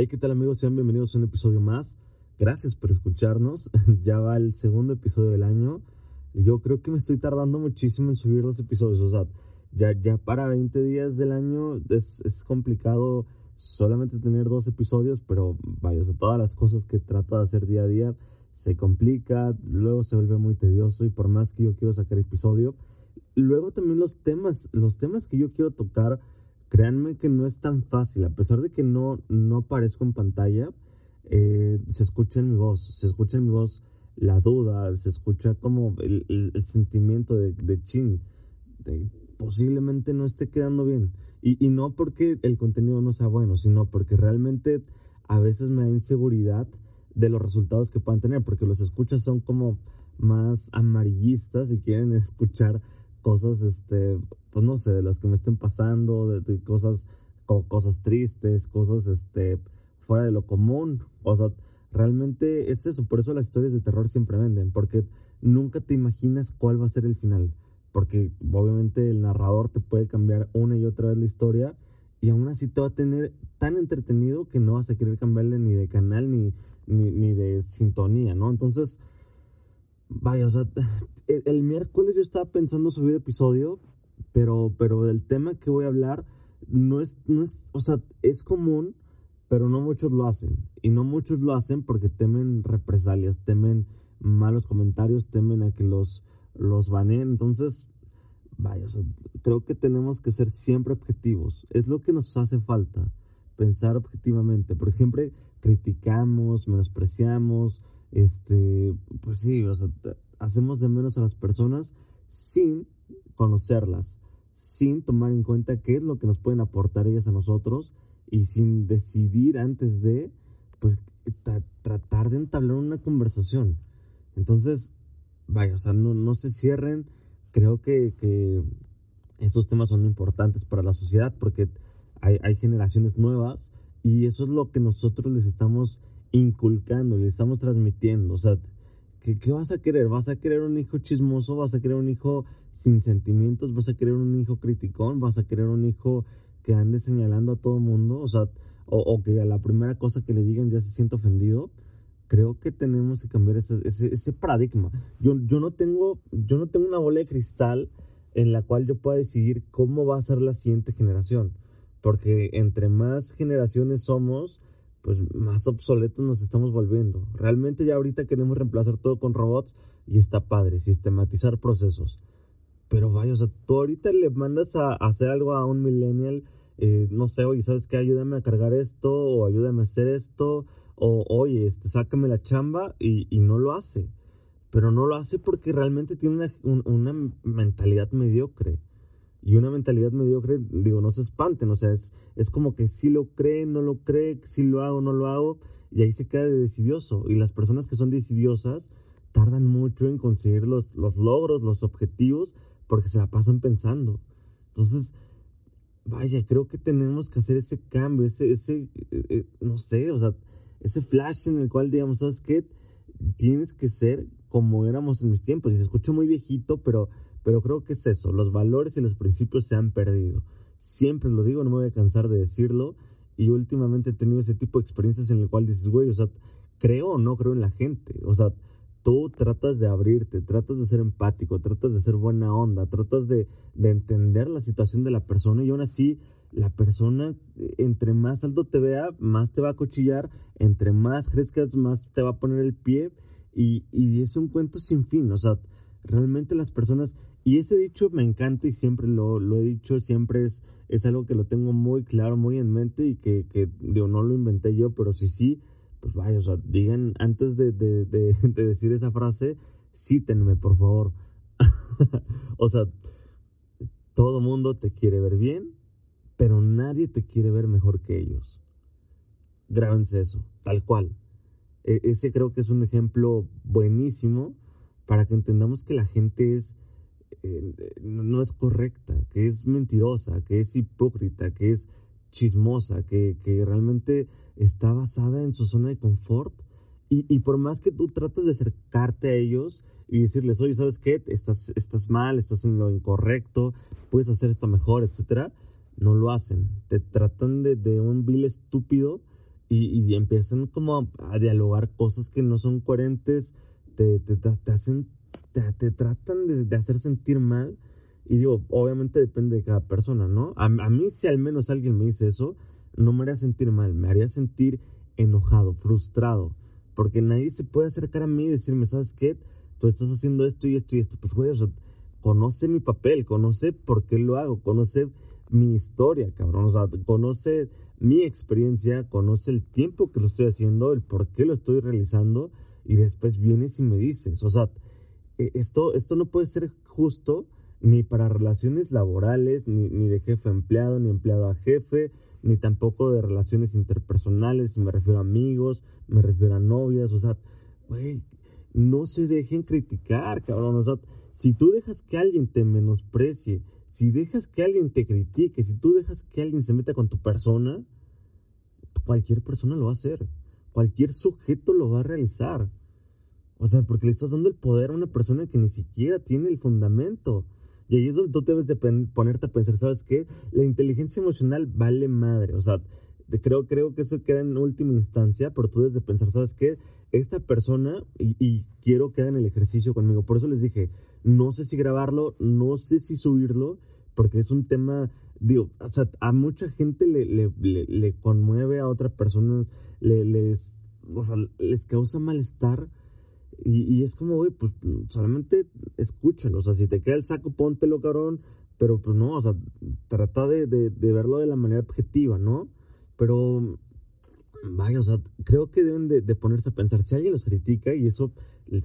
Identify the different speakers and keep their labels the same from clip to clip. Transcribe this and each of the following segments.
Speaker 1: Hey, ¿qué tal amigos? Sean bienvenidos a un episodio más. Gracias por escucharnos. ya va el segundo episodio del año. Yo creo que me estoy tardando muchísimo en subir los episodios. O sea, ya, ya para 20 días del año es, es complicado solamente tener dos episodios, pero vaya, o sea, todas las cosas que trato de hacer día a día se complica, luego se vuelve muy tedioso y por más que yo quiero sacar episodio, luego también los temas, los temas que yo quiero tocar, créanme que no es tan fácil, a pesar de que no, no aparezco en pantalla, eh, se escucha en mi voz, se escucha en mi voz la duda, se escucha como el, el, sentimiento de, de chin, de posiblemente no esté quedando bien. Y, y, no porque el contenido no sea bueno, sino porque realmente a veces me da inseguridad de los resultados que puedan tener, porque los escuchas son como más amarillistas y quieren escuchar cosas, este, pues no sé, de las que me estén pasando, de, de cosas, como cosas tristes, cosas, este, fuera de lo común. O sea, realmente es eso, por eso las historias de terror siempre venden, porque nunca te imaginas cuál va a ser el final porque obviamente el narrador te puede cambiar una y otra vez la historia y aún así te va a tener tan entretenido que no vas a querer cambiarle ni de canal ni, ni, ni de sintonía, ¿no? Entonces, vaya, o sea, el, miércoles yo estaba pensando subir episodio, pero, pero del tema que voy a hablar no es, no es, o sea, es común, pero no muchos lo hacen. Y no muchos lo hacen porque temen represalias, temen malos comentarios, temen a que los los baneen. Entonces, vaya, o sea, creo que tenemos que ser siempre objetivos. Es lo que nos hace falta, pensar objetivamente, porque siempre criticamos, menospreciamos, este, pues sí, o sea, hacemos de menos a las personas sin conocerlas, sin tomar en cuenta qué es lo que nos pueden aportar ellas a nosotros y sin decidir antes de, pues, tra tratar de entablar una conversación. Entonces, vaya, o sea, no, no se cierren. Creo que, que, estos temas son importantes para la sociedad porque hay, hay, generaciones nuevas y eso es lo que nosotros les estamos inculcando, les estamos transmitiendo. O sea, ¿qué, ¿qué, vas a querer? ¿Vas a querer un hijo chismoso? ¿Vas a querer un hijo sin sentimientos? ¿Vas a querer un hijo criticón? ¿Vas a querer un hijo que ande señalando a todo el mundo? O sea, o, que a la primera cosa que le digan ya se siente ofendido creo que tenemos que cambiar ese, ese, ese, paradigma. Yo, yo, no tengo, yo no tengo una bola de cristal en la cual yo pueda decidir cómo va a ser la siguiente generación. Porque entre más generaciones somos, pues más obsoletos nos estamos volviendo. Realmente ya ahorita queremos reemplazar todo con robots y está padre, sistematizar procesos. Pero vaya, o sea, tú ahorita le mandas a, hacer algo a un millennial, eh, no sé, oye, ¿sabes qué? Ayúdame a cargar esto o ayúdame a hacer esto o oye, este, sácame la chamba y, y, no lo hace. Pero no lo hace porque realmente tiene una, un, una mentalidad mediocre. Y una mentalidad mediocre, digo, no se espanten, o sea, es, es como que si lo cree, no lo cree, si lo hago, no lo hago, y ahí se queda de decidioso. Y las personas que son decidiosas tardan mucho en conseguir los, los logros, los objetivos, porque se la pasan pensando. Entonces, vaya, creo que tenemos que hacer ese cambio, ese, ese, eh, eh, no sé, o sea, ese flash en el cual digamos, ¿sabes qué? Tienes que ser como éramos en mis tiempos. Y se escucha muy viejito, pero, pero creo que es eso. Los valores y los principios se han perdido. Siempre lo digo, no me voy a cansar de decirlo. Y últimamente he tenido ese tipo de experiencias en el cual dices, güey, o sea, creo o no creo en la gente. O sea, tú tratas de abrirte, tratas de ser empático, tratas de ser buena onda, tratas de, de entender la situación de la persona y aún así la persona, entre más alto te vea, más te va a cuchillar, entre más crezcas, más te va a poner el pie y, y, es un cuento sin fin, o sea, realmente las personas, y ese dicho me encanta y siempre lo, he dicho, siempre es, es algo que lo tengo muy claro, muy en mente y que, digo, no lo inventé yo, pero sí, sí, pues vaya, o sea, digan, antes de decir esa frase, cítenme, por favor. o sea, todo mundo te quiere ver bien, pero nadie te quiere ver mejor que ellos. grábense eso, tal cual. E, ese creo que es un ejemplo buenísimo para que entendamos que la gente es no es correcta, que es mentirosa, que es hipócrita, que es chismosa, que, que realmente está basada en su zona de confort. Y, y, por más que tú trates de acercarte a ellos y decirles, oye, ¿sabes qué? Estás, estás mal, estás en lo incorrecto, puedes hacer esto mejor, etcétera, no lo hacen. Te tratan de, de un vil estúpido y, y, empiezan como a, dialogar cosas que no son coherentes, te, te, te hacen, te, tratan de, de hacer sentir mal y digo, obviamente depende de cada persona, ¿no? A, mí si al menos alguien me dice eso, no me haría sentir mal, me haría sentir enojado, frustrado, porque nadie se puede acercar a mí y decirme, ¿sabes qué? Tú estás haciendo esto y esto y esto. Pues, güey, conoce mi papel, conoce por qué lo hago, conoce mi historia, cabrón, o sea, conoce mi experiencia, conoce el tiempo que lo estoy haciendo, el por qué lo estoy realizando y después vienes y me dices, o sea, esto, esto no puede ser justo ni para relaciones laborales, ni, ni de jefe a empleado, ni empleado a jefe, ni tampoco de relaciones interpersonales, me refiero a amigos, me refiero a novias, o sea, güey, no se dejen criticar, cabrón, o sea, si tú dejas que alguien te menosprecie, si dejas que alguien te critique, si tú dejas que alguien se meta con tu persona, cualquier persona lo va a hacer, cualquier sujeto lo va a realizar. O sea, porque le estás dando el poder a una persona que ni siquiera tiene el fundamento. Y ahí es donde tú debes de ponerte a pensar, ¿sabes qué? La inteligencia emocional vale madre. O sea, creo, creo que eso queda en última instancia, pero tú debes de pensar, ¿sabes qué? Esta persona, y, quiero que hagan el ejercicio conmigo. Por eso les dije, no sé si grabarlo, no sé si subirlo, porque es un tema, digo, o sea, a mucha gente le, le, le, conmueve, a otras personas le, les, o sea, les causa malestar y, es como, güey, pues solamente escúchalo. O sea, si te queda el saco, póntelo, cabrón. Pero pues no, o sea, trata de, de, verlo de la manera objetiva, ¿no? Pero, vaya, o sea, creo que deben de, ponerse a pensar. Si alguien los critica, y eso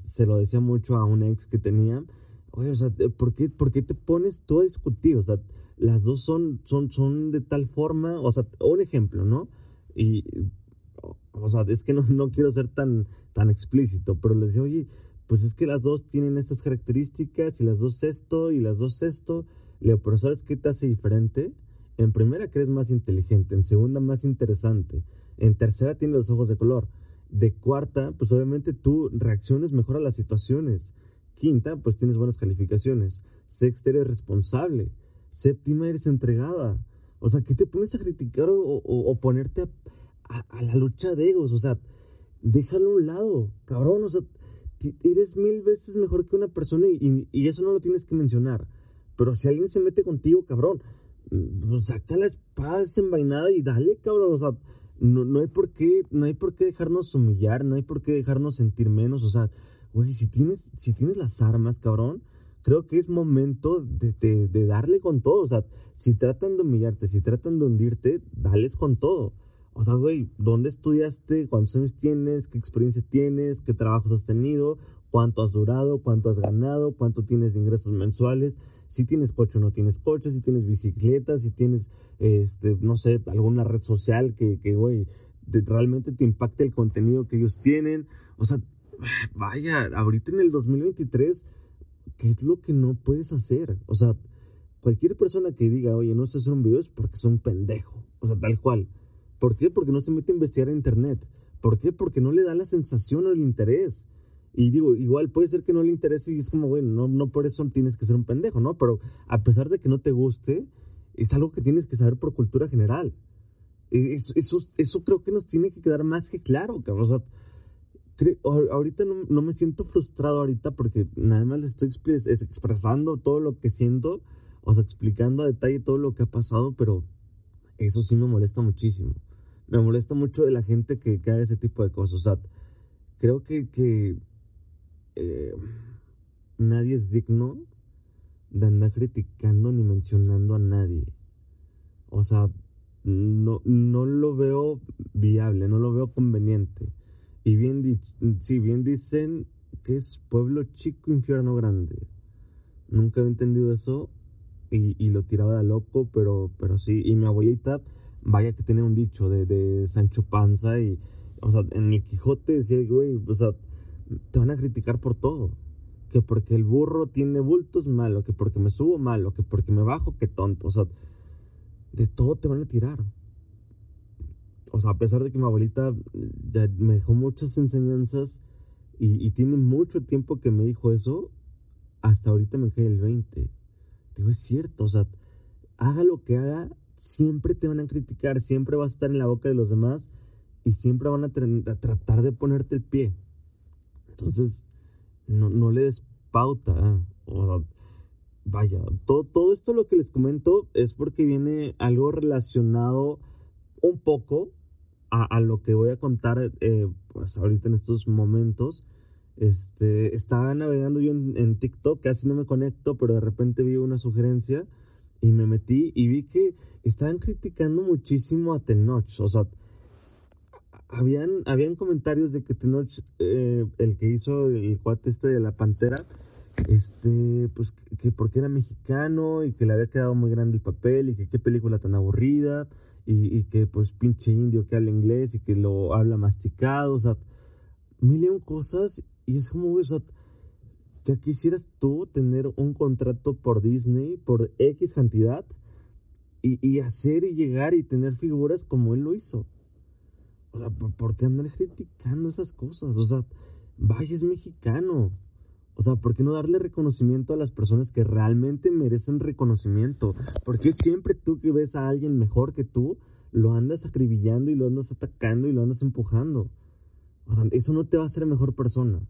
Speaker 1: se lo decía mucho a un ex que tenía, oye, o sea, ¿por qué, ¿por qué te pones tú a discutir? O sea, las dos son, son, son de tal forma, o sea, un ejemplo, ¿no? Y o sea, es que no, no quiero ser tan, tan explícito, pero les decía, oye, pues es que las dos tienen estas características y las dos esto y las dos esto. Leo, pero ¿sabes qué te hace diferente? En primera eres más inteligente, en segunda más interesante, en tercera tienes los ojos de color, de cuarta, pues obviamente tú reacciones mejor a las situaciones, quinta, pues tienes buenas calificaciones, sexta eres responsable, séptima eres entregada. O sea, ¿qué te pones a criticar o, o ponerte a, a, la lucha de egos, o sea, déjalo a un lado, cabrón, o sea, eres mil veces mejor que una persona y, eso no lo tienes que mencionar. Pero si alguien se mete contigo, cabrón, pues saca la espada desenvainada y dale, cabrón, o sea, no, no, hay por qué, no hay por qué dejarnos humillar, no hay por qué dejarnos sentir menos, o sea, güey, si tienes, si tienes las armas, cabrón, creo que es momento de, de, de darle con todo, o sea, si tratan de humillarte, si tratan de hundirte, dales con todo. O sea, güey, ¿dónde estudiaste? ¿Cuántos años tienes? ¿Qué experiencia tienes? ¿Qué trabajos has tenido? ¿Cuánto has durado? ¿Cuánto has ganado? ¿Cuánto tienes de ingresos mensuales? Si tienes coche o no tienes coche, si tienes bicicleta, si tienes, este, no sé, alguna red social que, que güey, realmente te impacte el contenido que ellos tienen. O sea, vaya, ahorita en el 2023, ¿qué es lo que no puedes hacer? O sea, cualquier persona que diga, oye, no sé hacer un video es porque es un pendejo. O sea, tal cual. ¿Por qué? Porque no se mete a investigar en Internet. ¿Por qué? Porque no le da la sensación o el interés. Y digo, igual puede ser que no le interese y es como, bueno, no, no por eso tienes que ser un pendejo, ¿no? Pero a pesar de que no te guste, es algo que tienes que saber por cultura general. Eso, eso, creo que nos tiene que quedar más que claro, cabrón. O sea, ahorita no, no, me siento frustrado ahorita porque nada más le estoy expresando todo lo que siento, o sea, explicando a detalle todo lo que ha pasado, pero eso sí me molesta muchísimo. Me molesta mucho de la gente que, que haga ese tipo de cosas. O sea, creo que, que eh, nadie es digno de andar criticando ni mencionando a nadie. O sea, no, no lo veo viable, no lo veo conveniente. Y bien, bien dicen que es pueblo chico, infierno grande. Nunca he entendido eso y, lo tiraba de loco, pero, pero sí. Y mi abuelita vaya que tiene un dicho de, de Sancho Panza y, o sea, en el Quijote decía, güey, o sea, te van a criticar por todo. Que porque el burro tiene bultos malo, que porque me subo malo, que porque me bajo, que tonto. O sea, de todo te van a tirar. O sea, a pesar de que mi abuelita ya me dejó muchas enseñanzas y, y tiene mucho tiempo que me dijo eso, hasta ahorita me cae el 20. Digo, es cierto, o sea, haga lo que haga, siempre te van a criticar, siempre vas a estar en la boca de los demás y siempre van a, tratar de ponerte el pie. Entonces, no, no le des pauta. ¿eh? Vaya, todo, todo esto lo que les comento es porque viene algo relacionado un poco a, lo que voy a contar eh, pues ahorita en estos momentos. Este, estaba navegando yo en, en, TikTok, casi no me conecto, pero de repente vi una sugerencia y me metí y vi que estaban criticando muchísimo a Tenoch. O sea, habían, habían comentarios de que Tenoch, eh, el que hizo el cuate este de la pantera, este, pues que porque era mexicano y que le había quedado muy grande el papel y que qué película tan aburrida y, que pues pinche indio que habla inglés y que lo habla masticado, o sea, mil y un cosas y es como, o sea, ya quisieras tú tener un contrato por Disney por X cantidad y, y hacer y llegar y tener figuras como él lo hizo. O sea, ¿por qué andar criticando esas cosas? O sea, vaya, es mexicano. O sea, ¿por qué no darle reconocimiento a las personas que realmente merecen reconocimiento? ¿Por qué siempre tú que ves a alguien mejor que tú, lo andas acribillando y lo andas atacando y lo andas empujando? O sea, eso no te va a hacer mejor persona.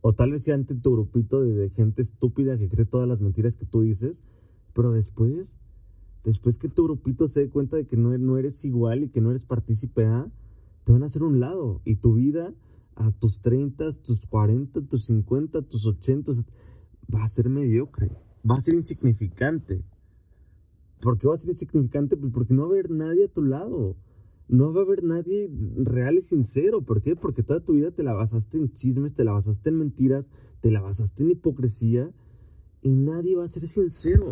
Speaker 1: O tal vez sea ante tu grupito de, gente estúpida que cree todas las mentiras que tú dices, pero después, después que tu grupito se dé cuenta de que no, no eres igual y que no eres partícipe a te van a hacer un lado y tu vida a tus 30, tus 40, tus 50, tus 80 va a ser mediocre, va a ser insignificante. ¿Por qué va a ser insignificante? Pues porque no va a haber nadie a tu lado. No va a haber nadie real y sincero. ¿Por qué? Porque toda tu vida te la basaste en chismes, te la basaste en mentiras, te la basaste en hipocresía y nadie va a ser sincero.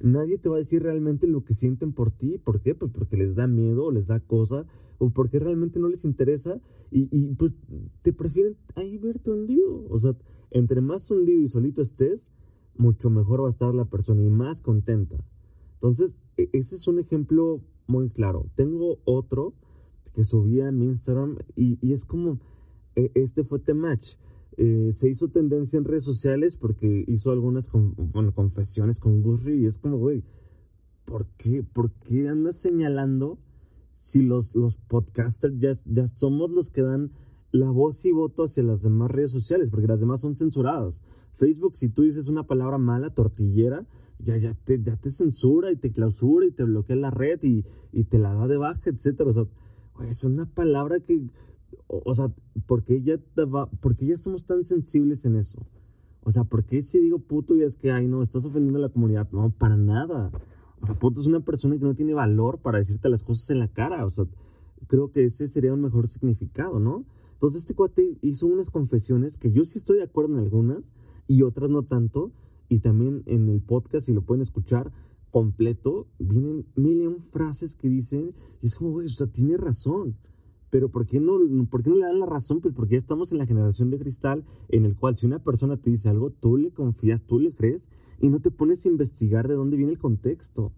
Speaker 1: Nadie te va a decir realmente lo que sienten por ti. ¿Por qué? Pues porque les da miedo o les da cosa o porque realmente no les interesa y, y pues te prefieren ahí verte hundido. O sea, entre más hundido y solito estés, mucho mejor va a estar la persona y más contenta. Entonces, e, ese es un ejemplo muy claro. Tengo otro que subí a mi Instagram y, y es como, e, este fue The Match. Eh, se hizo tendencia en redes sociales porque hizo algunas bueno, confesiones con Gusri y es como, güey, ¿por qué, ¿por qué andas señalando si los, los podcasters ya, ya somos los que dan la voz y voto hacia las demás redes sociales, porque las demás son censuradas. Facebook, si tú dices una palabra mala, tortillera, ya, ya, te, ya te censura y te clausura y te bloquea la red y, y te la da de baja, etcétera. O sea, es una palabra que, o, sea, ¿por qué, ya ¿por qué ya somos tan sensibles en eso? O sea, ¿por qué si digo puto y es que, ay, no, estás ofendiendo a la comunidad? No, para nada. O sea, puto es una persona que no tiene valor para decirte las cosas en la cara. O sea, creo que ese sería un mejor significado, ¿no? Entonces este cuate hizo unas confesiones que yo sí estoy de acuerdo en algunas y otras no tanto. Y también en el podcast, si lo pueden escuchar completo, vienen mil frases que dicen, y es como, güey, o sea, tiene razón. Pero ¿por qué, no, ¿por qué no le dan la razón? Pues porque ya estamos en la generación de cristal en el cual si una persona te dice algo, tú le confías, tú le crees y no te pones a investigar de dónde viene el contexto.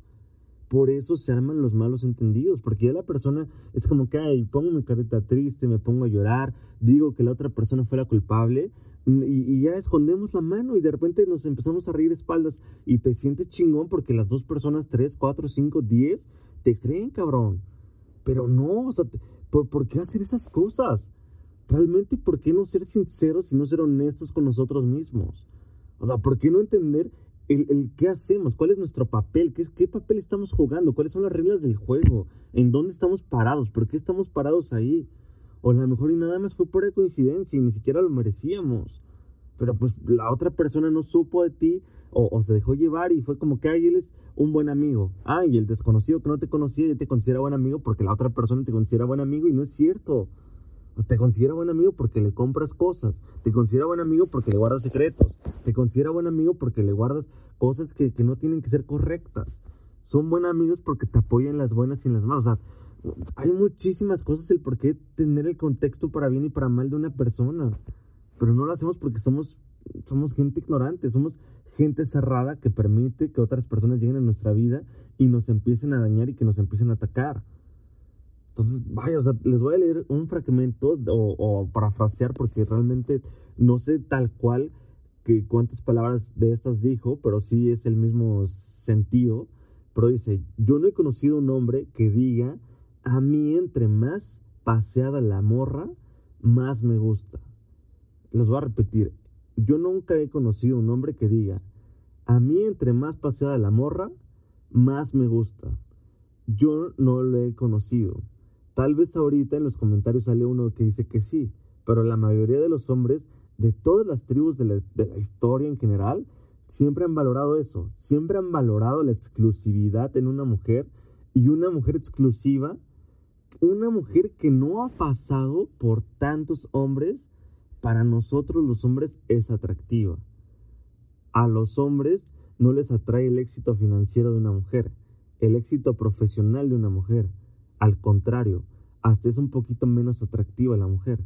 Speaker 1: Por eso se arman los malos entendidos, porque ya la persona es como que, ay, pongo mi carita triste, me pongo a llorar, digo que la otra persona fue la culpable, y, ya escondemos la mano y de repente nos empezamos a reír espaldas y te sientes chingón porque las dos personas, tres, cuatro, cinco, diez, te creen, cabrón. Pero no, o sea, ¿por, ¿por qué hacer esas cosas? Realmente, ¿por qué no ser sinceros y no ser honestos con nosotros mismos? O sea, ¿por qué no entender el, qué hacemos, cuál es nuestro papel, ¿Qué, qué papel estamos jugando, cuáles son las reglas del juego, en dónde estamos parados, por qué estamos parados ahí. O a lo mejor y nada más fue por coincidencia y ni siquiera lo merecíamos. Pero pues la otra persona no supo de ti o, se dejó llevar y fue como que, ay, él es un buen amigo. Ay, el desconocido que no te conocía ya te considera buen amigo porque la otra persona te considera buen amigo y no es cierto. Te considera buen amigo porque le compras cosas. Te considera buen amigo porque le guardas secretos. Te considera buen amigo porque le guardas cosas que, no tienen que ser correctas. son buenos amigos porque te apoyan las buenas y en las malas. O sea, hay muchísimas cosas el por qué tener el contexto para bien y para mal de una persona. Pero no lo hacemos porque somos, somos gente ignorante, somos gente cerrada que permite que otras personas lleguen a nuestra vida y nos empiecen a dañar y que nos empiecen a atacar. Entonces, vaya, o sea, les voy a leer un fragmento o, o parafrasear porque realmente no sé tal cual que cuántas palabras de estas dijo, pero sí es el mismo sentido. Pero dice, yo no he conocido un hombre que diga, a mí entre más paseada la morra, más me gusta. Los voy a repetir, yo nunca he conocido un hombre que diga, a mí entre más paseada la morra, más me gusta. Yo no lo he conocido. Tal vez ahorita en los comentarios sale uno que dice que sí, pero la mayoría de los hombres de todas las tribus de la, historia en general siempre han valorado eso, siempre han valorado la exclusividad en una mujer y una mujer exclusiva, una mujer que no ha pasado por tantos hombres, para nosotros los hombres es atractiva. A los hombres no les atrae el éxito financiero de una mujer, el éxito profesional de una mujer. Al contrario, hasta es un poquito menos atractiva la mujer.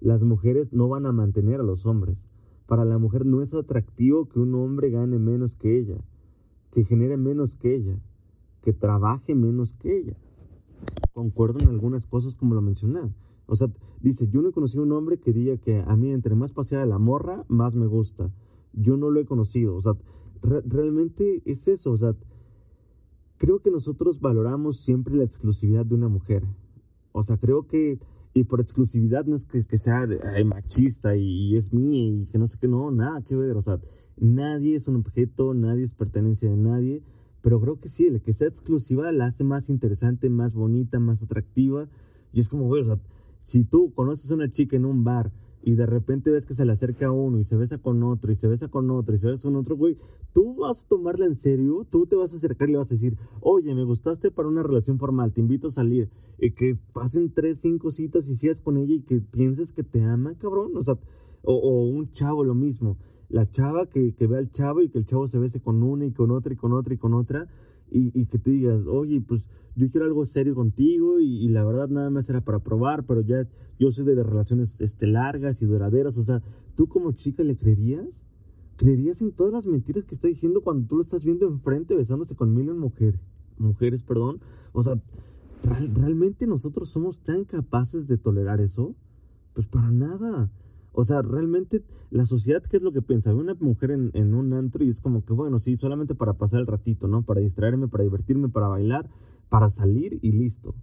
Speaker 1: Las mujeres no van a mantener a los hombres. Para la mujer no es atractivo que un hombre gane menos que ella, que genere menos que ella, que trabaje menos que ella. Concuerdo en algunas cosas como lo mencioné. O sea, dice, yo no he conocido un hombre que diga que a mí entre más paseada la morra, más me gusta. Yo no lo he conocido. O sea, realmente es eso. O sea, creo que nosotros valoramos siempre la exclusividad de una mujer. O sea, creo que, y por exclusividad no es que, sea machista y, es mía y que no sé qué, no, nada que ver. O sea, nadie es un objeto, nadie es pertenencia de nadie. Pero creo que sí, el que sea exclusiva la hace más interesante, más bonita, más atractiva. Y es como, güey, o sea, si tú conoces a una chica en un bar y de repente ves que se le acerca a uno y se besa con otro y se besa con otro y se besa con otro, güey, tú vas a tomarla en serio, tú te vas a acercar y le vas a decir, oye, me gustaste para una relación formal, te invito a salir, y que pasen tres, cinco citas y sigas con ella y que pienses que te ama, cabrón, o sea, o, un chavo lo mismo, la chava que, que ve al chavo y que el chavo se bese con una y con otra y con otra y con otra, y, que te digas, oye, pues yo quiero algo serio contigo y, la verdad nada más era para probar, pero ya yo soy de, relaciones este, largas y duraderas, o sea, ¿tú como chica le creerías? ¿Creerías en todas las mentiras que está diciendo cuando tú lo estás viendo enfrente besándose con mil mujeres? Mujeres, perdón. O sea, ¿realmente nosotros somos tan capaces de tolerar eso? Pues para nada. O sea, realmente la sociedad, ¿qué es lo que piensa? Ve una mujer en, un antro y es como que, bueno, sí, solamente para pasar el ratito, ¿no? Para distraerme, para divertirme, para bailar, para salir y listo.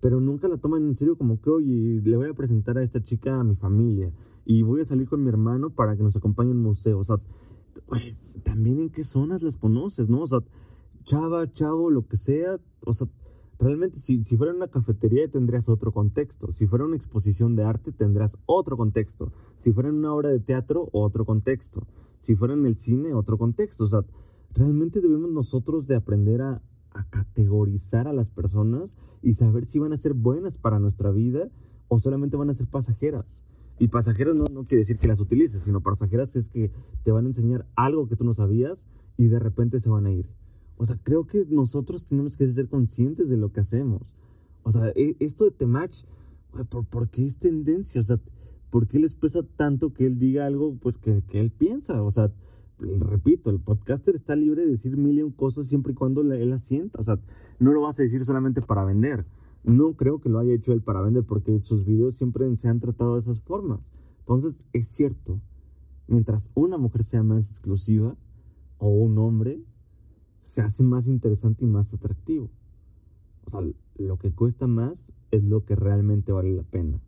Speaker 1: Pero nunca la toman en serio como que, oye, le voy a presentar a esta chica a mi familia y voy a salir con mi hermano para que nos acompañe en museo. O sea, también en qué zonas las conoces, ¿no? O sea, chava, chavo, lo que sea, o sea, Realmente, si, si fuera una cafetería tendrías otro contexto. Si fuera una exposición de arte tendrás otro contexto. Si fuera en una obra de teatro, otro contexto. Si fuera en el cine, otro contexto. O sea, realmente debemos nosotros de aprender a, a categorizar a las personas y saber si van a ser buenas para nuestra vida o solamente van a ser pasajeras. Y pasajeras no, no quiere decir que las utilices, sino pasajeras es que te van a enseñar algo que tú no sabías y de repente se van a ir. O sea, creo que nosotros tenemos que ser conscientes de lo que hacemos. O sea, e, esto de Temach, ¿por, ¿por qué es tendencia? O sea, ¿por qué les pesa tanto que él diga algo pues que, que él piensa? O sea, repito, el podcaster está libre de decir mil y un cosas siempre y cuando él las sienta. O sea, no lo vas a decir solamente para vender. No creo que lo haya hecho él para vender porque sus videos siempre se han tratado de esas formas. Entonces, es cierto, mientras una mujer sea más exclusiva o un hombre, se hace más interesante y más atractivo. O sea, lo que cuesta más es lo que realmente vale la pena.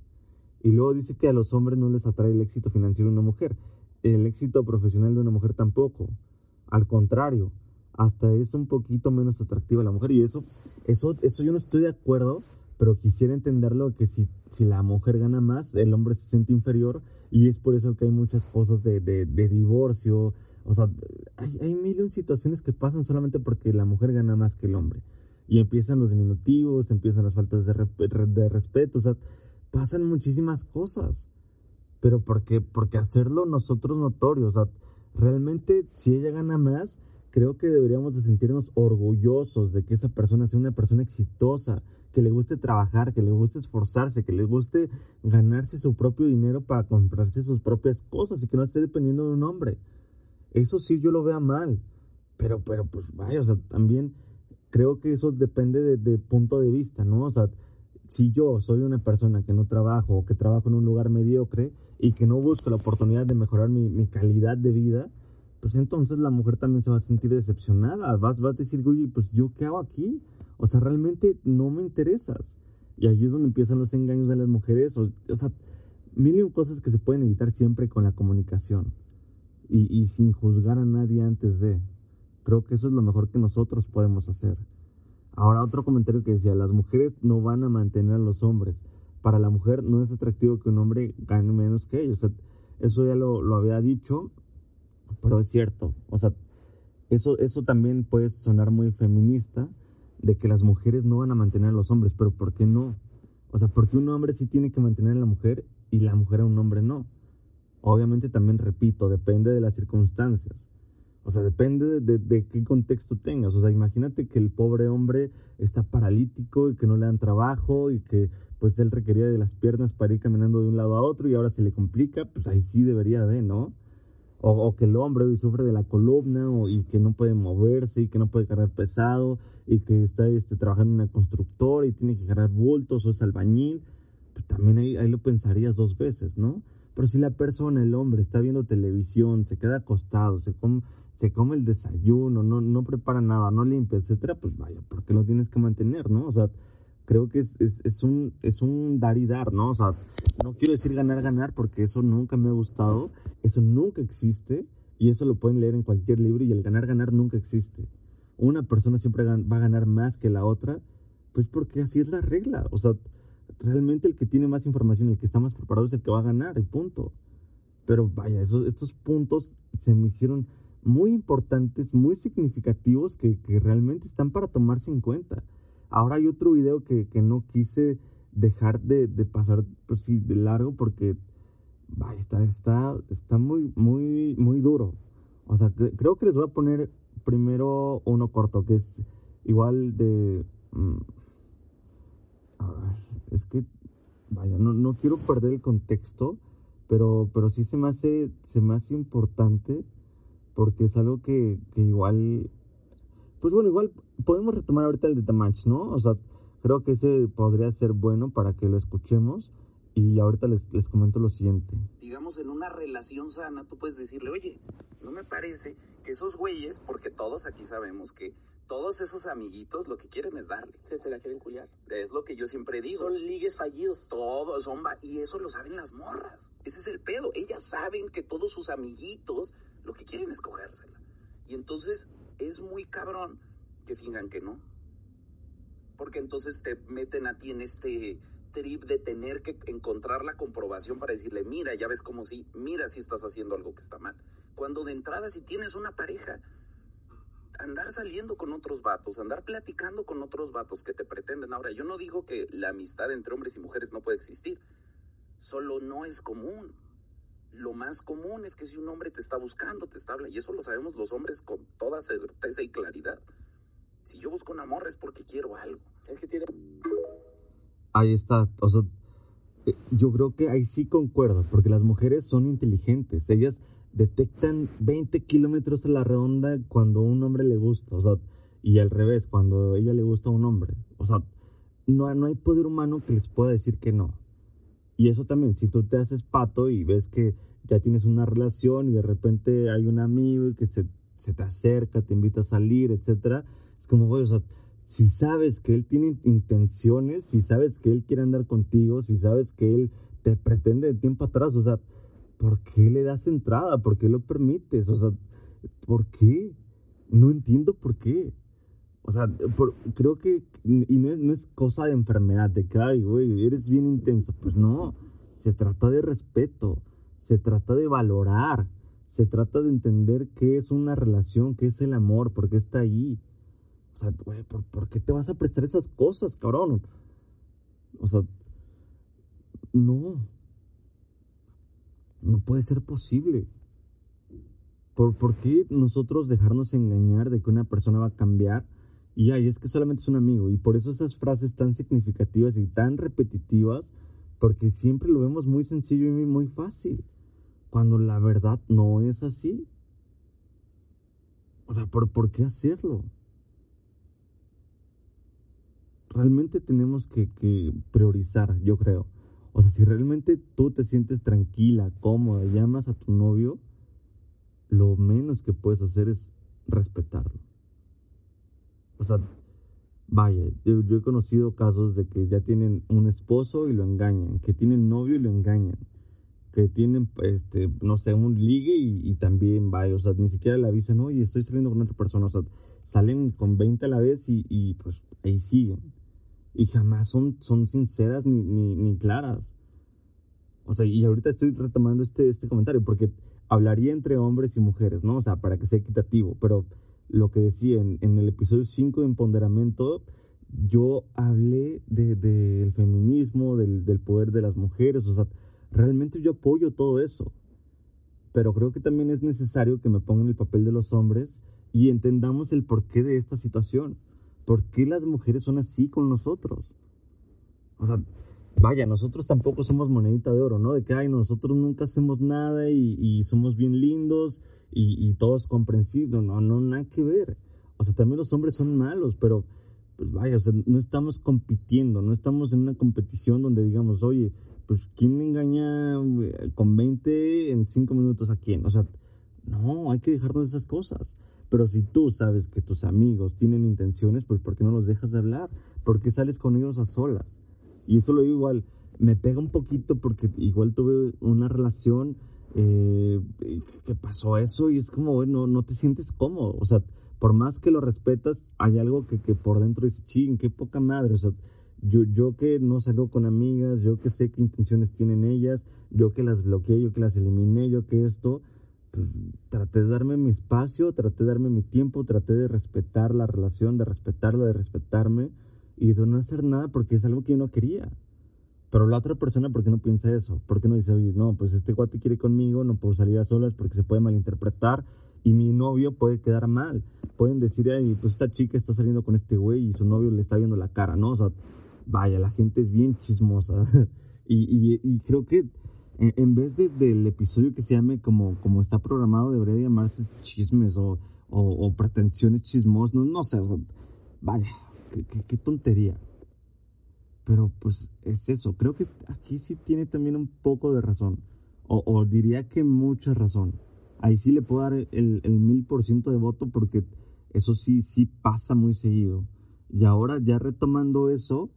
Speaker 1: Y luego dice que a los hombres no les atrae el éxito financiero de una mujer, el éxito profesional de una mujer tampoco. Al contrario, hasta es un poquito menos atractiva la mujer. Y eso, eso, eso yo no estoy de acuerdo, pero quisiera entenderlo que si, si la mujer gana más, el hombre se siente inferior y es por eso que hay muchas cosas de, de, de divorcio, o sea, hay, hay mil situaciones que pasan solamente porque la mujer gana más que el hombre. Y empiezan los diminutivos, empiezan las faltas de, respeto, o sea, pasan muchísimas cosas. Pero porque, porque hacerlo nosotros notorios, o sea, realmente si ella gana más, creo que deberíamos de sentirnos orgullosos de que esa persona sea una persona exitosa, que le guste trabajar, que le guste esforzarse, que le guste ganarse su propio dinero para comprarse sus propias cosas y que no esté dependiendo de un hombre. Eso sí yo lo veo mal. Pero, pero, pues vaya, o sea, también creo que eso depende de, punto de vista, ¿no? O sea, si yo soy una persona que no trabajo o que trabajo en un lugar mediocre y que no busco la oportunidad de mejorar mi, mi calidad de vida, pues entonces la mujer también se va a sentir decepcionada. Vas, vas a decir, oye, pues yo qué hago aquí? O sea, realmente no me interesas. Y ahí es donde empiezan los engaños de las mujeres. O, o sea, mil y un cosas que se pueden evitar siempre con la comunicación. Y, y sin juzgar a nadie antes de. Creo que eso es lo mejor que nosotros podemos hacer. Ahora otro comentario que decía, las mujeres no van a mantener a los hombres. Para la mujer no es atractivo que un hombre gane menos que ella. Eso ya lo, lo había dicho pero es cierto, o sea, eso, eso también puede sonar muy feminista, de que las mujeres no van a mantener a los hombres, pero ¿por qué no? O sea, ¿por qué un hombre sí tiene que mantener a la mujer y la mujer a un hombre no? Obviamente también repito, depende de las circunstancias. O sea, depende de, qué contexto tengas. O sea, imagínate que el pobre hombre está paralítico y que no le dan trabajo y que pues él requería de las piernas para ir caminando de un lado a otro y ahora se le complica, pues ahí sí debería de, ¿no? o, que el hombre hoy sufre de la columna y que no puede moverse y que no puede cargar pesado y que está este, trabajando en una constructora y tiene que cargar bultos o es albañil, pues también ahí, ahí lo pensarías dos veces, ¿no? Pero si la persona, el hombre, está viendo televisión, se queda acostado, se come, se come el desayuno, no, no prepara nada, no limpia, etcétera, pues vaya, porque lo tienes que mantener, ¿no? O sea, creo que es, es, es, un, es un dar y dar, ¿no? O sea, no quiero decir ganar, ganar, porque eso nunca me ha gustado, eso nunca existe, y eso lo pueden leer en cualquier libro, y el ganar, ganar nunca existe. Una persona siempre va a ganar más que la otra, pues porque así es la regla. O sea, realmente el que tiene más información, el que está más preparado es el que va a ganar, punto. Pero vaya, esos, estos puntos se me hicieron muy importantes, muy significativos, que, que realmente están para tomarse en cuenta. Ahora hay otro video que, que no quise dejar de, de pasar pues sí, de largo porque está, está, está muy, muy, muy duro. O sea, creo que les voy a poner primero uno corto, que es igual de... Mm, es que, vaya, no, no quiero perder el contexto, pero, pero sí se me hace, se importante porque es algo que, que igual pues bueno, igual podemos retomar ahorita el de Tamach, ¿no? O sea, creo que ese podría ser bueno para que lo escuchemos. Y ahorita les, les comento lo siguiente.
Speaker 2: Digamos, en una relación sana, tú puedes decirle, oye, no me parece que esos güeyes, porque todos aquí sabemos que todos esos amiguitos lo que quieren es darle.
Speaker 3: Se te la quieren culiar.
Speaker 2: Es lo que yo siempre digo.
Speaker 3: Son ligues fallidos.
Speaker 2: Todos son, y eso lo saben las morras. Ese es el pedo. Ellas saben que todos sus amiguitos lo que quieren es cogérsela. Y entonces es muy cabrón que finjan que no. Porque entonces te meten a ti en este trip de tener que encontrar la comprobación para decirle, mira, ya ves como si, mira si estás haciendo algo que está mal. Cuando de entrada si tienes una pareja, andar saliendo con otros vatos, andar platicando con otros vatos que te pretenden. Ahora, yo no digo que la amistad entre hombres y mujeres no puede existir, solo no es común lo más común es que si un hombre te está buscando, te está hablando, y eso lo sabemos los hombres con toda certeza y claridad. Si yo busco un amor es porque quiero algo. Es que tiene...
Speaker 1: Ahí está, o sea, eh, yo creo que ahí sí concuerdo, porque las mujeres son inteligentes, ellas detectan 20 kilómetros a la redonda cuando un hombre le gusta, o sea, y al revés, cuando ella le gusta a un hombre. O sea, no, no hay poder humano que les pueda decir que no. Y eso también, si tú te haces pato y ves que ya tienes una relación y de repente hay un amigo que se, se te acerca, te invita a salir, etcétera, es como, o sea, si sabes que él tiene intenciones, si sabes que él quiere andar contigo, si sabes que él te pretende de tiempo atrás, o sea, ¿por qué le das entrada? ¿Por qué lo permites? O sea, ¿por qué? No entiendo por qué. O sea, creo que, y no es, no es, cosa de enfermedad, de que, ay, güey, eres bien intenso. Pues no, se trata de respeto, se trata de valorar, se trata de entender qué es una relación, qué es el amor, por qué está ahí. O sea, güey, ¿por, ¿por qué te vas a prestar esas cosas, cabrón? O sea, no. No puede ser posible. ¿Por, ¿Por qué nosotros dejarnos engañar de que una persona va a cambiar? Y ay, es que solamente es un amigo. Y por eso esas frases tan significativas y tan repetitivas, porque siempre lo vemos muy sencillo y muy fácil. Cuando la verdad no es así. O sea, ¿por, ¿por qué hacerlo? Realmente tenemos que priorizar, yo creo. O sea, si realmente tú te sientes tranquila, cómoda, llamas a tu novio, lo menos que puedes hacer es respetarlo. O sea, vaya, yo, he conocido casos de que ya tienen un esposo y lo engañan, que tienen novio y lo engañan, que tienen, este, no sé, un ligue y, también vaya, o sea, ni siquiera le avisan, oye, estoy saliendo con otra persona, o sea, salen con 20 a la vez y, y pues ahí siguen. Y jamás son, son sinceras ni, ni, ni claras. O sea, y ahorita estoy retomando este, este comentario porque hablaría entre hombres y mujeres, ¿no? O sea, para que sea equitativo, pero lo que decía en, en el episodio 5 de Empoderamiento, yo hablé del de, feminismo, del, del poder de las mujeres, o sea, realmente yo apoyo todo eso. Pero creo que también es necesario que me pongan el papel de los hombres y entendamos el porqué de esta situación. ¿Por qué las mujeres son así con nosotros? O sea, vaya, nosotros tampoco somos monedita de oro, ¿no? De que, ay, nosotros nunca hacemos nada y, somos bien lindos y, y todos comprensibles. No, no, nada que ver. O sea, también los hombres son malos, pero, pues vaya, o sea, no estamos compitiendo, no estamos en una competición donde digamos, oye, pues, ¿quién engaña eh, con 20 en 5 minutos a quién? O sea, no, hay que dejarnos esas cosas. Pero si tú sabes que tus amigos tienen intenciones, pues ¿por qué no los dejas de hablar? ¿Por qué sales con ellos a solas? Y esto lo digo igual, me pega un poquito porque igual tuve una relación eh, que pasó eso y es como, bueno, no te sientes cómodo. O sea, por más que lo respetas, hay algo que, que por dentro dice, ching, qué poca madre. O sea, yo, yo que no salgo con amigas, yo que sé qué intenciones tienen ellas, yo que las bloqueé, yo que las eliminé, yo que esto, pues, traté de darme mi espacio, traté de darme mi tiempo, traté de respetar la relación, de respetarla, de respetarme y de no hacer nada porque es algo que yo no quería. Pero la otra persona, ¿por qué no piensa eso? ¿Por qué no dice, oye, no, pues este guate quiere conmigo, no puedo salir a solas porque se puede malinterpretar y mi novio puede quedar mal? Pueden decir, ay, pues esta chica está saliendo con este güey y su novio le está viendo la cara, ¿no? O sea, vaya, la gente es bien chismosa. y, creo que en, vez de, del episodio que se llame como, como está programado, debería llamarse chismes o, o, pretensiones chismosas, no, no sé, o sea, vaya, qué, tontería. Pero pues es eso, creo que aquí sí tiene también un poco de razón, o, diría que mucha razón. Ahí sí le puedo dar el, mil por ciento de voto porque eso sí, sí pasa muy seguido. Y ahora ya retomando eso,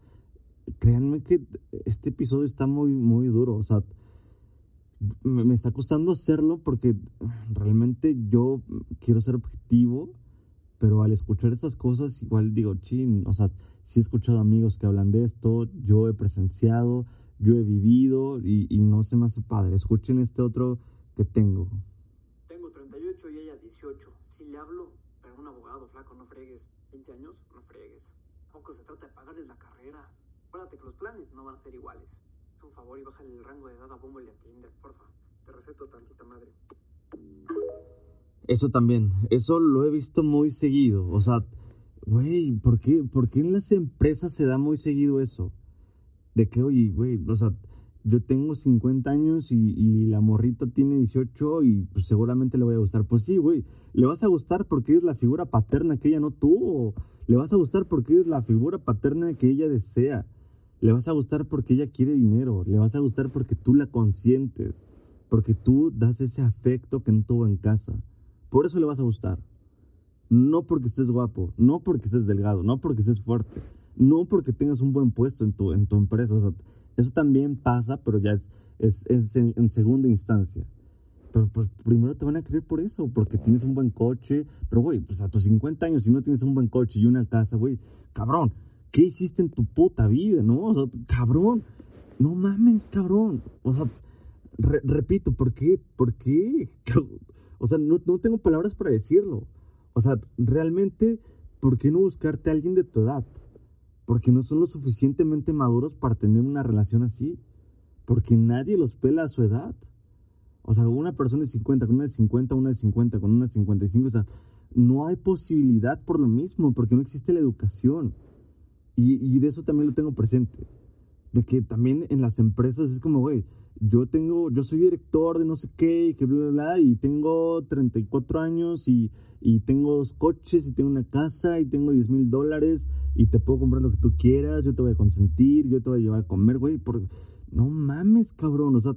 Speaker 1: créanme que este episodio está muy, muy duro. O sea, me, está costando hacerlo porque realmente yo quiero ser objetivo pero al escuchar estas cosas, igual digo, chin, o sea, sí he escuchado amigos que hablan de esto, yo he presenciado, yo he vivido y, no se me hace padre. Escuchen este otro que tengo.
Speaker 4: Tengo 38 y ella 18. Si le hablo, pero un abogado, flaco, no fregues. 20 años, no fregues. Tampoco se trata de pagarles la carrera. Acuérdate que los planes no van a ser iguales. Haz un favor y bájale el rango de edad a y a Tinder, porfa. Te receto tantita madre.
Speaker 1: Eso también, eso lo he visto muy seguido. O sea, güey, ¿por qué, ¿por qué en las empresas se da muy seguido eso? De que, oye, güey, o sea, yo tengo 50 años y, la morrita tiene 18 y pues seguramente le voy a gustar. Pues sí, güey, le vas a gustar porque es la figura paterna que ella no tuvo. Le vas a gustar porque es la figura paterna que ella desea. Le vas a gustar porque ella quiere dinero. Le vas a gustar porque tú la consientes. Porque tú das ese afecto que no tuvo en casa. Por eso le vas a gustar. No porque estés guapo, no porque estés delgado, no porque estés fuerte, no porque tengas un buen puesto en tu, en tu empresa. Eso también pasa, pero ya es, es, en, segunda instancia. Pero pues primero te van a creer por eso, porque tienes un buen coche. Pero güey, pues a tus 50 años, si no tienes un buen coche y una casa, güey, cabrón, ¿qué hiciste en tu puta vida, no? Cabrón, no mames, cabrón. O sea, repito, ¿por qué? ¿Por qué? O sea, no, tengo palabras para decirlo. O sea, realmente, ¿por qué no buscarte a alguien de tu edad? Porque no son lo suficientemente maduros para tener una relación así. Porque nadie los pela a su edad. O sea, una persona de 50, con una de 50, una de 50, con una de 55, o sea, no hay posibilidad por lo mismo, porque no existe la educación. Y, y de eso también lo tengo presente. De que también en las empresas es como, güey, yo tengo, yo soy director de no sé qué, y que bla, bla, bla, y tengo 34 años y, y tengo dos coches y tengo una casa y tengo 10 mil dólares y te puedo comprar lo que tú quieras, yo te voy a consentir, yo te voy a llevar a comer, güey, por... no mames, cabrón, o sea,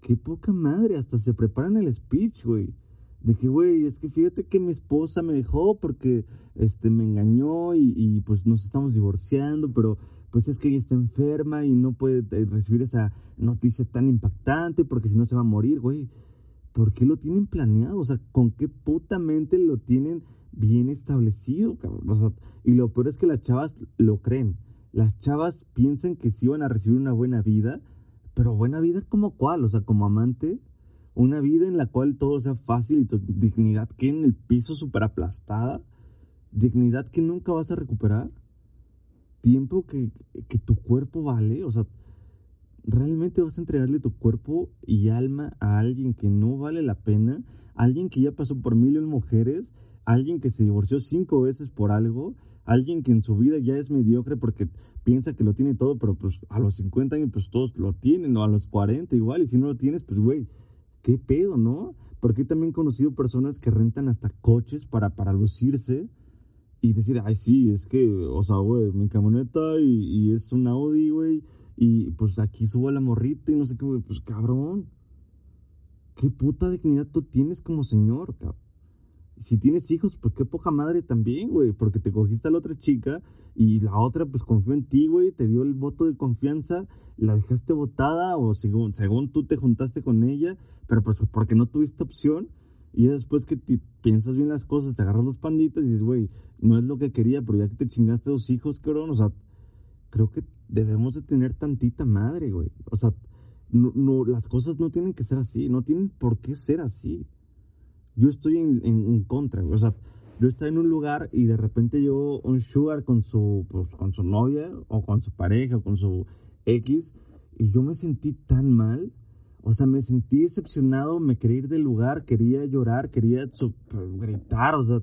Speaker 1: qué poca madre, hasta se preparan el speech, güey. De que, güey, es que fíjate que mi esposa me dejó porque este, me engañó y, y pues nos estamos divorciando, pero pues es que ella está enferma y no puede eh, recibir esa noticia tan impactante porque si no se va a morir, güey. ¿Por qué lo tienen planeado? O sea, ¿con qué puta mente lo tienen bien establecido, cabrón? O sea, y lo peor es que las chavas lo creen. Las chavas piensan que sí van a recibir una buena vida, pero buena vida como cuál, o sea, como amante, una vida en la cual todo sea fácil y tu dignidad quede en el piso súper aplastada, dignidad que nunca vas a recuperar tiempo que, que tu cuerpo vale, o sea, realmente vas a entregarle tu cuerpo y alma a alguien que no vale la pena, alguien que ya pasó por mil mujeres, alguien que se divorció cinco veces por algo, alguien que en su vida ya es mediocre porque piensa que lo tiene todo, pero pues a los 50 años pues todos lo tienen, o a los 40 igual, y si no lo tienes, pues güey, qué pedo, ¿no? Porque he también conocido personas que rentan hasta coches para, para lucirse y decir, ay, sí, es que, o sea, güey, mi camioneta y, y es un Audi, güey, y pues aquí subo a la morrita y no sé qué, güey, pues cabrón. ¿Qué puta dignidad tú tienes como señor, cabrón? Si tienes hijos, pues qué poca madre también, güey, porque te cogiste a la otra chica y la otra pues confió en ti, güey, te dio el voto de confianza, la dejaste votada o según, según tú te juntaste con ella, pero pues porque no tuviste opción y después que te piensas bien las cosas, te agarras los panditas y dices, güey, no es lo que quería, pero ya que te chingaste dos hijos, cabrón, o sea, creo que debemos de tener tantita madre, güey. O sea, no, no, las cosas no tienen que ser así, no tienen por qué ser así. Yo estoy en, en, contra, güey. O sea, yo estoy en un lugar y de repente yo, un sugar con su, pues, con su novia o con su pareja o con su X, y yo me sentí tan mal o sea, me sentí decepcionado, me quería ir del lugar, quería llorar, quería gritar, o sea,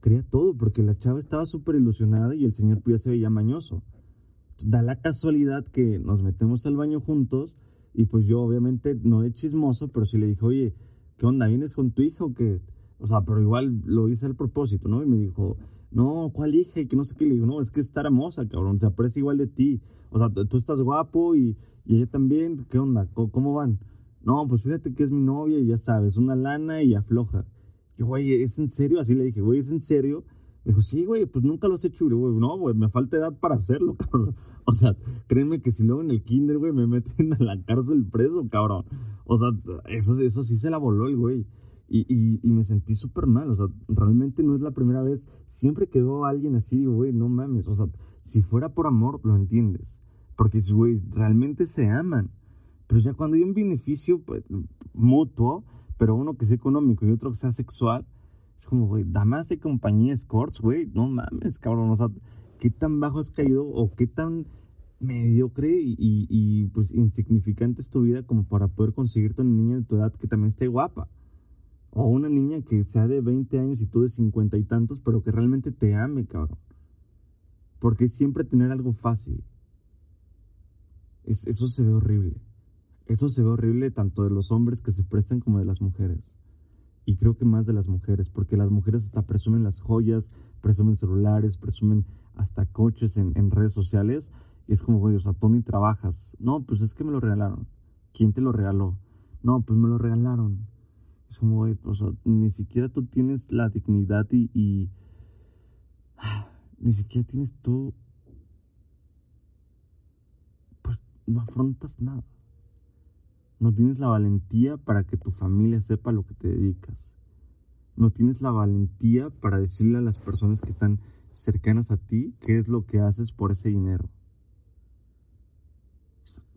Speaker 1: quería todo, porque la chava estaba súper ilusionada y el señor pues ya se veía mañoso. Da la casualidad que nos metemos al baño juntos y pues yo obviamente no de chismoso, pero sí le dije, oye, ¿qué onda? ¿Vienes con tu hija o qué? O sea, pero igual lo hice al propósito, ¿no? Y me dijo, no, ¿cuál hija? Y que no sé qué. Le digo, no, es que está hermosa, cabrón, se aprecia igual de ti. O sea, tú estás guapo y, y ella también, ¿qué onda? ¿Cómo van? No, pues fíjate que es mi novia y ya sabes, una lana y afloja. Yo, güey, ¿es en serio? Así le dije, güey, ¿es en serio? Me dijo, sí, güey, pues nunca lo has hecho. güey, no, güey, me falta edad para hacerlo, cabrón. O sea, créeme que si luego en el kinder, güey, me meten a la cárcel preso, cabrón. O sea, eso, eso sí se la voló el güey. Y, y, y me sentí súper mal, o sea, realmente no es la primera vez. Siempre que veo a alguien así, güey, no mames. O sea, si fuera por amor, lo entiendes. Porque, güey, realmente se aman. Pero ya cuando hay un beneficio pues, mutuo, pero uno que sea económico y otro que sea sexual, es como, güey, damas de compañía escorts, güey, no mames, cabrón, o sea, qué tan bajo has caído o qué tan mediocre y, y, pues insignificante es tu vida como para poder conseguirte una niña de tu edad que también esté guapa. O una niña que sea de 20 años y tú de 50 y tantos, pero que realmente te ame, cabrón. Porque siempre tener algo fácil. Es, eso se ve horrible. Eso se ve horrible tanto de los hombres que se prestan como de las mujeres. Y creo que más de las mujeres, porque las mujeres hasta presumen las joyas, presumen celulares, presumen hasta coches en, redes sociales. Y es como, güey, o sea, tú trabajas. No, pues es que me lo regalaron. ¿Quién te lo regaló? No, pues me lo regalaron. Es como, güey, o sea, ni siquiera tú tienes la dignidad y ni siquiera tienes tú, pues no afrontas nada. No tienes la valentía para que tu familia sepa lo que te dedicas. No tienes la valentía para decirle a las personas que están cercanas a ti qué es lo que haces por ese dinero.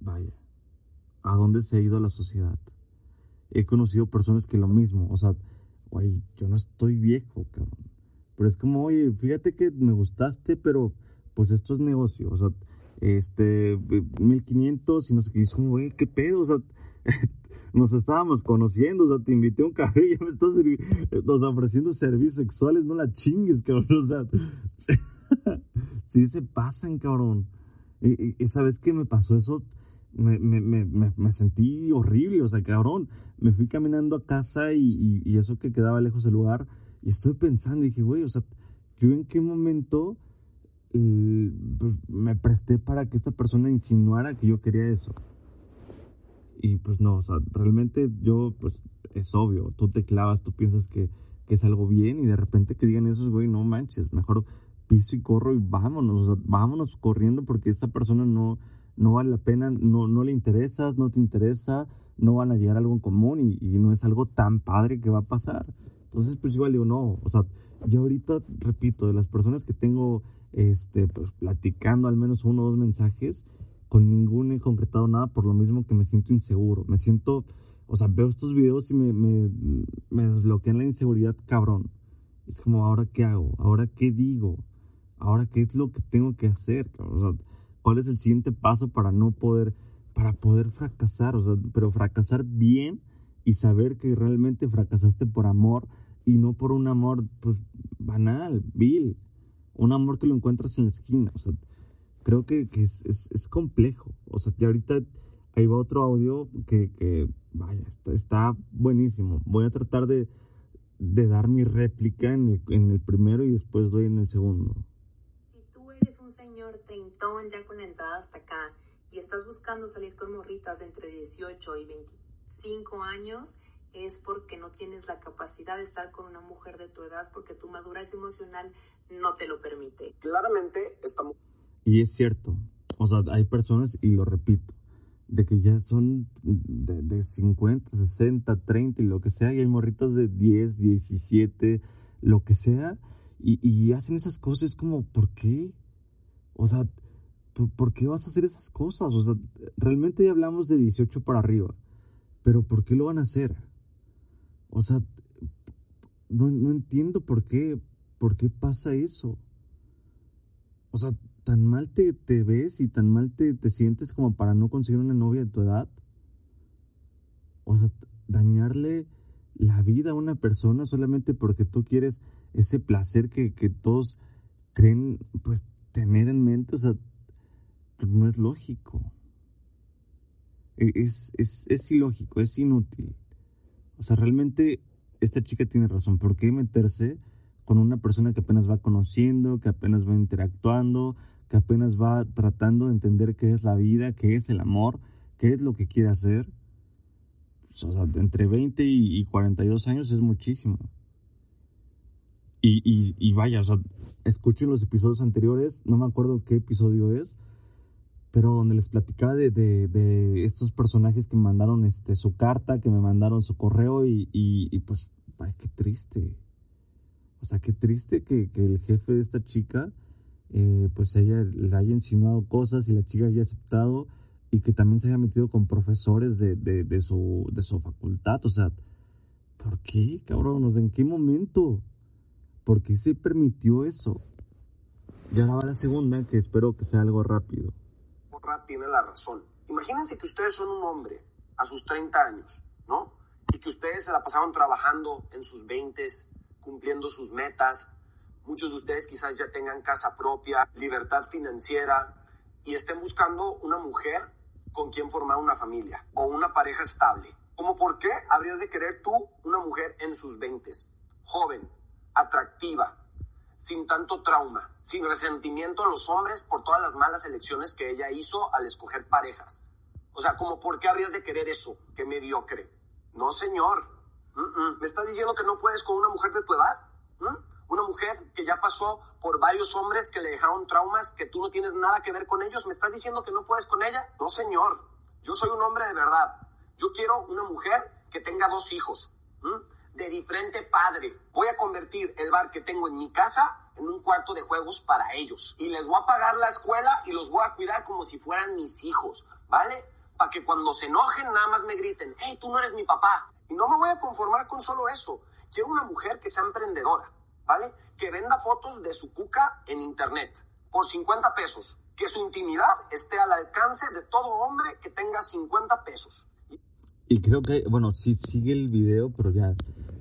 Speaker 1: Vaya, ¿a dónde se ha ido la sociedad? He conocido personas que lo mismo, o sea, güey, yo no estoy viejo, cabrón. Pero es como, oye, fíjate que me gustaste, pero pues esto es negocio, o sea, este, 1500 y no sé qué, y es como, güey, qué pedo, o sea, nos estábamos conociendo, o sea, te invité a un café y ya me estás nos ofreciendo servicios sexuales, no la chingues, cabrón, o sea, sí se pasan, cabrón. Y, ¿sabes qué me pasó eso? Me, me, me, me, sentí horrible, o sea, cabrón. Me fui caminando a casa y, y, eso que quedaba lejos del lugar. Y estoy pensando, y dije, güey, o sea, yo en qué momento eh, pues, me presté para que esta persona insinuara que yo quería eso. Y pues no, o sea, realmente yo, pues es obvio, tú te clavas, tú piensas que, que es algo bien y de repente que digan eso, güey, no manches, mejor piso y corro y vámonos, o sea, vámonos corriendo porque esta persona no, no vale la pena, no, no le interesas, no te interesa, no van a llegar a algo en común y, y no es algo tan padre que va a pasar. Entonces, pues igual digo, no, o sea, yo ahorita, repito, de las personas que tengo, este, pues platicando al menos uno o dos mensajes, con ninguno he concretado nada por lo mismo que me siento inseguro, me siento, o sea, veo estos videos y me, me, me desbloquean la inseguridad cabrón. Es como, ¿ahora qué hago? ¿Ahora qué digo? ahora qué es lo que tengo que hacer, o sea, cuál es el siguiente paso para no poder, para poder fracasar, o sea, pero fracasar bien y saber que realmente fracasaste por amor y no por un amor, pues, banal, vil, un amor que lo encuentras en la esquina, o sea, creo que, que es, es, es, complejo, o sea, y ahorita ahí va otro audio que, que vaya, está, está buenísimo, voy a tratar de, de dar mi réplica en el, en el primero y después doy en el segundo.
Speaker 5: Eres un señor treintón ya con la entrada hasta acá y estás buscando salir con morritas entre 18 y 25 años, es porque no tienes la capacidad de estar con una mujer de tu edad porque tu madurez emocional no te lo permite.
Speaker 6: Claramente estamos...
Speaker 1: Y es cierto, o sea, hay personas, y lo repito, de que ya son de, de 50, 60, 30 y lo que sea, y hay morritas de 10, 17, lo que sea, y, y hacen esas cosas como, ¿por qué? O sea, ¿por qué vas a hacer esas cosas? O sea, realmente ya hablamos de 18 para arriba, pero ¿por qué lo van a hacer? O sea, no, entiendo por qué, por qué pasa eso. O sea, tan mal te, te ves y tan mal te, te, sientes como para no conseguir una novia de tu edad. O sea, dañarle la vida a una persona solamente porque tú quieres ese placer que, que todos creen, pues tener en mente, o sea, no es lógico. E, es, es, es ilógico, es inútil. O sea, realmente esta chica tiene razón. ¿Por qué meterse con una persona que apenas va conociendo, que apenas va interactuando, que apenas va tratando de entender qué es la vida, qué es el amor, qué es lo que quiere hacer? Pues, o sea, entre 20 y 42 años es muchísimo. Y, y, vaya, o sea, escuchen los episodios anteriores, no me acuerdo qué episodio es, pero donde les platicaba de, de, de estos personajes que me mandaron este, su carta, que me mandaron su correo y, y, pues, ay, qué triste. O sea, qué triste que, que el jefe de esta chica, eh, pues ella le haya insinuado cosas y la chica haya aceptado y que también se haya metido con profesores de, de, su, de su facultad. O sea, ¿por qué, cabrón? ¿en qué momento? ¿Por qué se permitió eso? Ya ahora va la segunda, que espero que sea algo rápido.
Speaker 6: Porra tiene la razón. Imagínense que ustedes son un hombre a sus 30 años, ¿no? Y que ustedes se la pasaron trabajando en sus 20, cumpliendo sus metas. Muchos de ustedes quizás ya tengan casa propia, libertad financiera y estén buscando una mujer con quien formar una familia o una pareja estable. ¿Cómo por qué habrías de querer tú una mujer en sus 20, joven, atractiva, sin tanto trauma, sin resentimiento a los hombres por todas las malas elecciones que ella hizo al escoger parejas. O sea, como por qué habrías de querer eso, qué mediocre. No, señor. ¿Me estás diciendo que no puedes con una mujer de tu edad? ¿Mm? Una mujer que ya pasó por varios hombres que le dejaron traumas, que tú no tienes nada que ver con ellos. ¿Me estás diciendo que no puedes con ella? No, señor. Yo soy un hombre de verdad. Yo quiero una mujer que tenga dos hijos. De diferente padre. Voy a convertir el bar que tengo en mi casa en un cuarto de juegos para ellos. Y les voy a pagar la escuela y los voy a cuidar como si fueran mis hijos, ¿vale? Para que cuando se enojen nada más me griten, hey, tú no eres mi papá. Y no me voy a conformar con solo eso. Quiero una mujer que sea emprendedora, ¿vale? Que venda fotos de su cuca en internet por 50 pesos. Que su intimidad esté al alcance de todo hombre que tenga 50 pesos.
Speaker 1: Y creo que, bueno, sí sigue el video, pero ya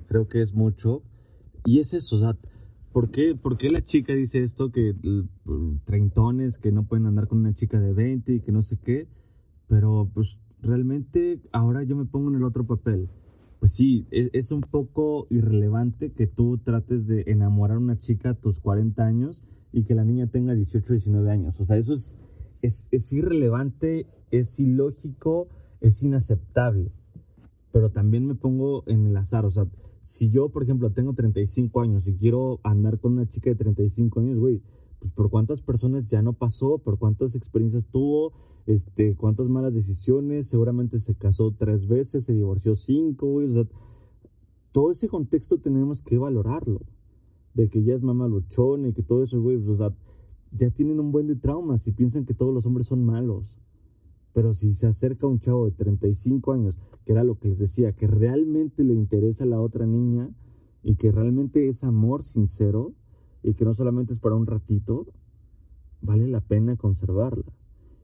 Speaker 1: creo que es mucho. Y es eso, o sea, ¿por qué, por qué la chica dice esto? Que mm, treintones, que no pueden andar con una chica de 20 y que no sé qué. Pero pues realmente ahora yo me pongo en el otro papel. Pues sí, es, un poco irrelevante que tú trates de enamorar a una chica a tus 40 años y que la niña tenga 18 o 19 años. O sea, eso es, es, es irrelevante, es ilógico, es inaceptable. Pero también me pongo en el azar, o sea, si yo, por ejemplo, tengo 35 años y quiero andar con una chica de 35 años, güey, pues por cuántas personas ya no pasó, por cuántas experiencias tuvo, este, cuántas malas decisiones, seguramente se casó tres veces, se divorció cinco, o sea, todo ese contexto tenemos que valorarlo, de que ya es mamá luchona y que todo eso, güey, o sea, ya tienen un buen de traumas y piensan que todos los hombres son malos. Pero si se acerca un chavo de 35 años, que era lo que les decía, que realmente le interesa a la otra niña y que realmente es amor sincero y que no solamente es para un ratito, vale la pena conservarla.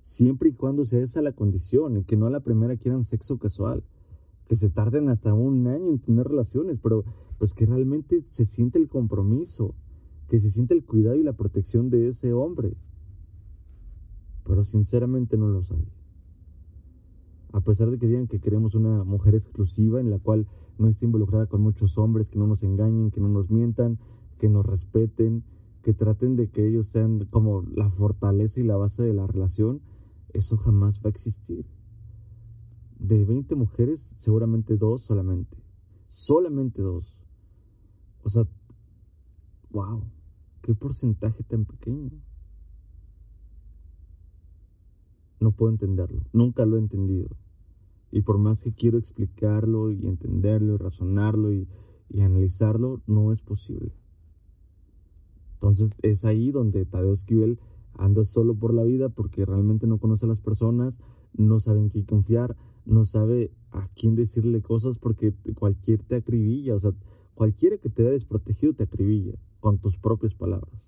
Speaker 1: Siempre y cuando sea esa la condición y que no a la primera quieran sexo casual. Que se tarden hasta un año en tener relaciones, pero pues que realmente se siente el compromiso, que se siente el cuidado y la protección de ese hombre. Pero sinceramente no los hay a pesar de que digan que queremos una mujer exclusiva en la cual no esté involucrada con muchos hombres, que no nos engañen, que no nos mientan, que nos respeten, que traten de que ellos sean como la fortaleza y la base de la relación, eso jamás va a existir. De 20 mujeres, seguramente dos solamente. Solamente dos. O sea, wow, qué porcentaje tan pequeño. No puedo entenderlo, nunca lo he entendido. Y por más que quiero explicarlo y entenderlo y razonarlo y, analizarlo, no es posible. Entonces es ahí donde Tadeo Esquivel anda solo por la vida porque realmente no conoce a las personas, no sabe en quién confiar, no sabe a quién decirle cosas porque cualquier te acribilla, o sea, cualquiera que te da desprotegido te acribilla con tus propias palabras.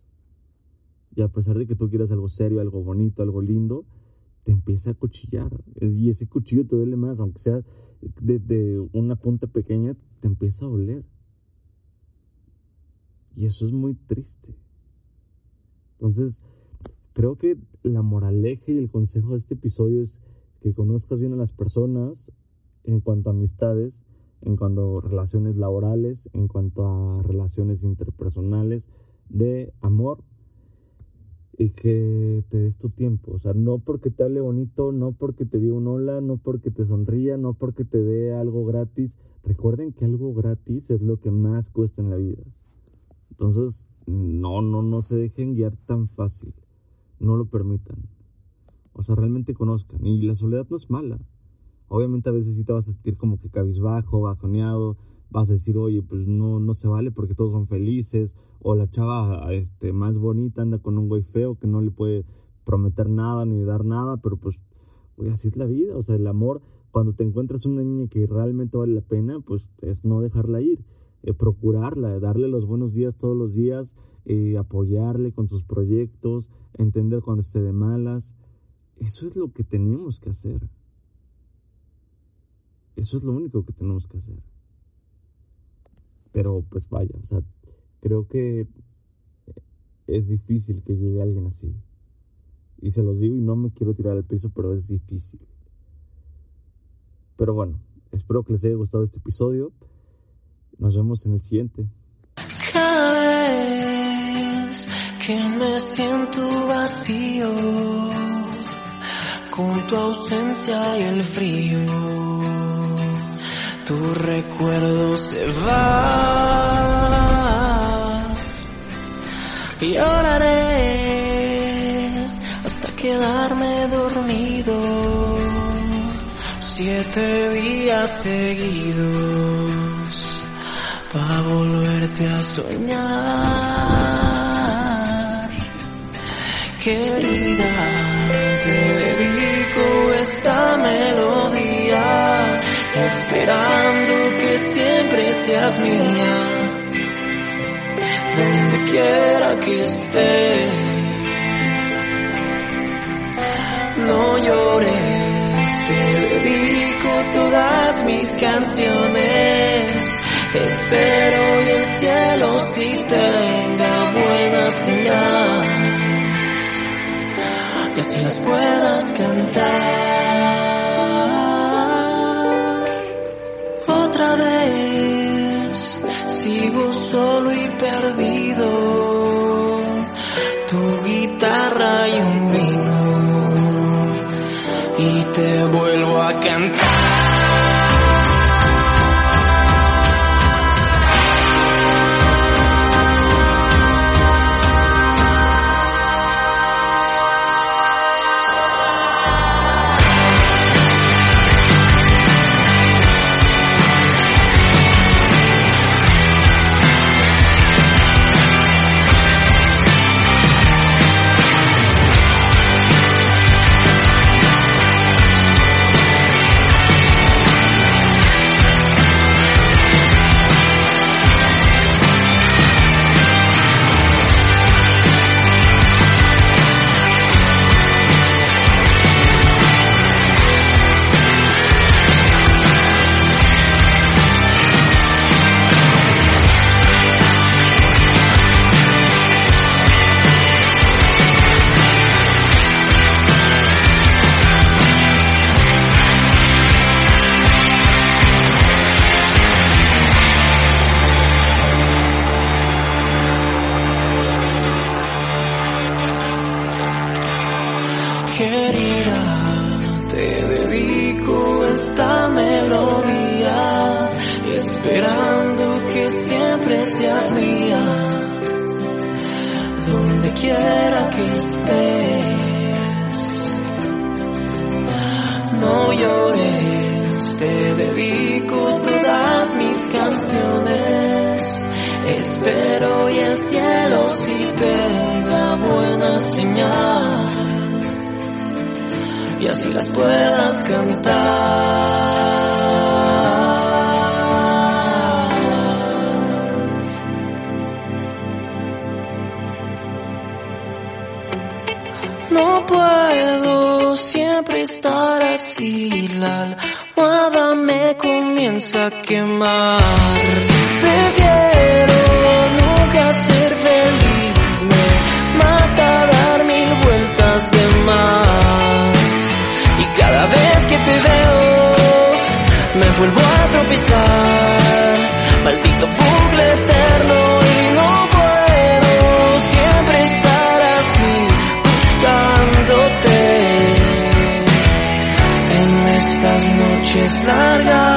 Speaker 1: Y a pesar de que tú quieras algo serio, algo bonito, algo lindo, te empieza a cuchillar. Y ese cuchillo te duele más, aunque sea de, una punta pequeña, te empieza a doler. Y eso es muy triste. Entonces, creo que la moraleja y el consejo de este episodio es que conozcas bien a las personas en cuanto a amistades, en cuanto a relaciones laborales, en cuanto a relaciones interpersonales, de amor, y que te des tu tiempo. O sea, no porque te hable bonito, no porque te diga un hola, no porque te sonría, no porque te dé algo gratis. Recuerden que algo gratis es lo que más cuesta en la vida. Entonces, no, no, no se dejen guiar tan fácil. No lo permitan. O sea, realmente conozcan. Y la soledad no es mala. Obviamente a veces sí te vas a sentir como que cabizbajo, bajoneado, vas a decir, oye, pues no, no se vale porque todos son felices, o la chava este, más bonita anda con un güey feo que no le puede prometer nada ni dar nada, pero pues, oye, así es la vida, o sea, el amor, cuando te encuentras una niña que realmente vale la pena, pues es no dejarla ir, eh, procurarla, darle los buenos días todos los días, eh, apoyarle con sus proyectos, entender cuando esté de malas, eso es lo que tenemos que hacer. Eso es lo único que tenemos que hacer. Pero pues vaya, o sea, creo que es difícil que llegue alguien así. Y se los digo y no me quiero tirar al piso, pero es difícil. Pero bueno, espero que les haya gustado este episodio. Nos vemos en el siguiente.
Speaker 7: Cada vez que me siento vacío, con tu ausencia y el frío tu recuerdo se va. Y lloraré hasta quedarme dormido. Siete días seguidos para volverte a soñar. Querida, te dedico esta melodía, esperando que siempre seas mía, donde quiera que estés. No llores, te dedico todas mis canciones Espero y el cielo si tenga buena señal y así las puedas cantar otra vez. Sigo solo y perdido, tu guitarra y un vino y te vuelvo a cantar. No puedo siempre estar así, la almohada me comienza a quemar. Prefiero nunca ser feliz, me mata dar mil vueltas de más. Y cada vez que te veo, me vuelvo a tropezar. Maldito bucle noches largas.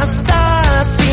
Speaker 7: gastasse